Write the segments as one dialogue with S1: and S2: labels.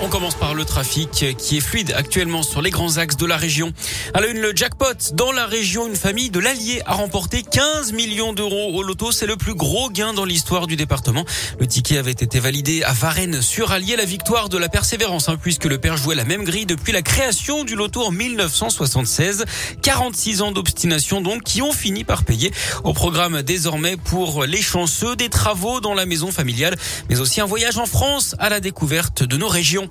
S1: On commence par le trafic qui est fluide actuellement sur les grands axes de la région. À le jackpot. Dans la région, une famille de l'Allier a remporté 15 millions d'euros au loto. C'est le plus gros gain dans l'histoire du département. Le ticket avait été validé à Varennes sur Allier. La victoire de la persévérance, hein, puisque le père jouait la même grille depuis la création du loto en 1976. 46 ans d'obstination donc qui ont fini par payer. Au programme désormais pour les chanceux des travaux dans la maison familiale, mais aussi un voyage en France à la découverte de nos régions.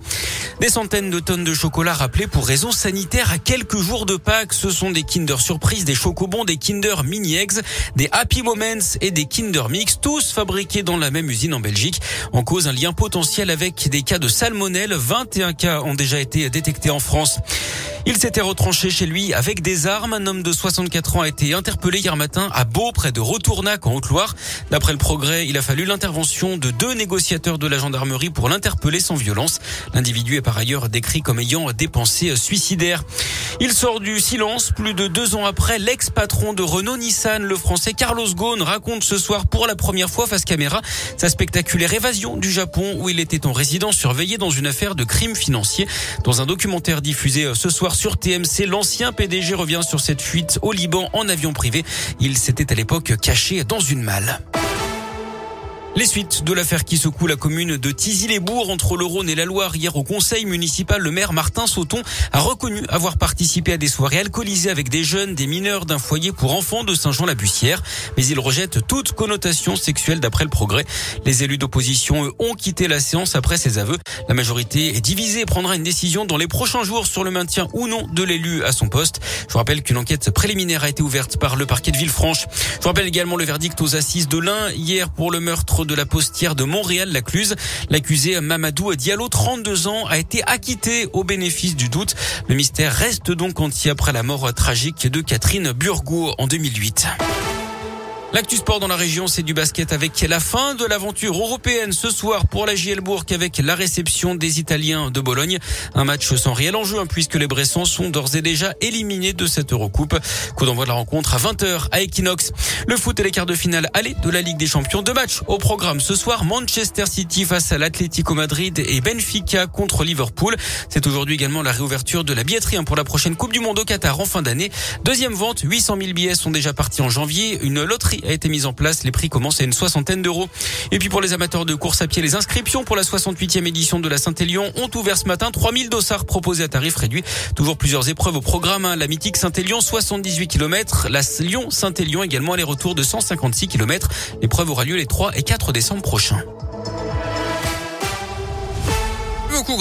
S1: Des centaines de tonnes de chocolat rappelés pour raisons sanitaires à quelques jours de Pâques. Ce sont des Kinder Surprise, des Chocobons, des Kinder Mini Eggs, des Happy Moments et des Kinder Mix, tous fabriqués dans la même usine en Belgique. En cause, un lien potentiel avec des cas de salmonelle. 21 cas ont déjà été détectés en France. Il s'était retranché chez lui avec des armes. Un homme de 64 ans a été interpellé hier matin à Beau, près de Retournac, en Haute-Loire. D'après le progrès, il a fallu l'intervention de deux négociateurs de la gendarmerie pour l'interpeller sans violence. L'individu est par ailleurs décrit comme ayant des pensées suicidaires. Il sort du silence plus de deux ans après. L'ex-patron de Renault-Nissan, le français Carlos Ghosn, raconte ce soir pour la première fois face caméra sa spectaculaire évasion du Japon où il était en résidence surveillé dans une affaire de crime financier. Dans un documentaire diffusé ce soir sur TMC, l'ancien PDG revient sur cette fuite au Liban en avion privé. Il s'était à l'époque caché dans une malle. Les suites de l'affaire qui secoue la commune de Tizy-les-Bourgs entre le Rhône et la Loire. Hier au conseil municipal, le maire Martin Sauton a reconnu avoir participé à des soirées alcoolisées avec des jeunes, des mineurs d'un foyer pour enfants de Saint-Jean-la-Bussière. Mais il rejette toute connotation sexuelle d'après le progrès. Les élus d'opposition, eux, ont quitté la séance après ces aveux. La majorité est divisée et prendra une décision dans les prochains jours sur le maintien ou non de l'élu à son poste. Je vous rappelle qu'une enquête préliminaire a été ouverte par le parquet de Villefranche. Je rappelle également le verdict aux assises de l'Ain hier pour le meurtre de la postière de Montréal-Lacluse. L'accusé Mamadou Diallo, 32 ans, a été acquitté au bénéfice du doute. Le mystère reste donc entier après la mort tragique de Catherine Burgot en 2008. L'actu sport dans la région, c'est du basket avec la fin de l'aventure européenne ce soir pour la JL Bourg avec la réception des Italiens de Bologne. Un match sans réel enjeu hein, puisque les Bressons sont d'ores et déjà éliminés de cette Eurocoupe. Coup d'envoi de la rencontre à 20h à Equinox. Le foot et les quarts de finale aller de la Ligue des Champions. Deux matchs au programme ce soir. Manchester City face à l'Atlético Madrid et Benfica contre Liverpool. C'est aujourd'hui également la réouverture de la billetterie hein, pour la prochaine Coupe du Monde au Qatar en fin d'année. Deuxième vente, 800 000 billets sont déjà partis en janvier. Une loterie a été mise en place. Les prix commencent à une soixantaine d'euros. Et puis pour les amateurs de course à pied, les inscriptions pour la 68e édition de la Saint-Élion ont ouvert ce matin. 3000 dossards proposés à tarif réduit. Toujours plusieurs épreuves au programme. Hein. La mythique Saint-Élion, 78 km. La Lyon-Saint-Élion également aller-retour de 156 km. L'épreuve aura lieu les 3 et 4 décembre prochains.
S2: Beaucoup.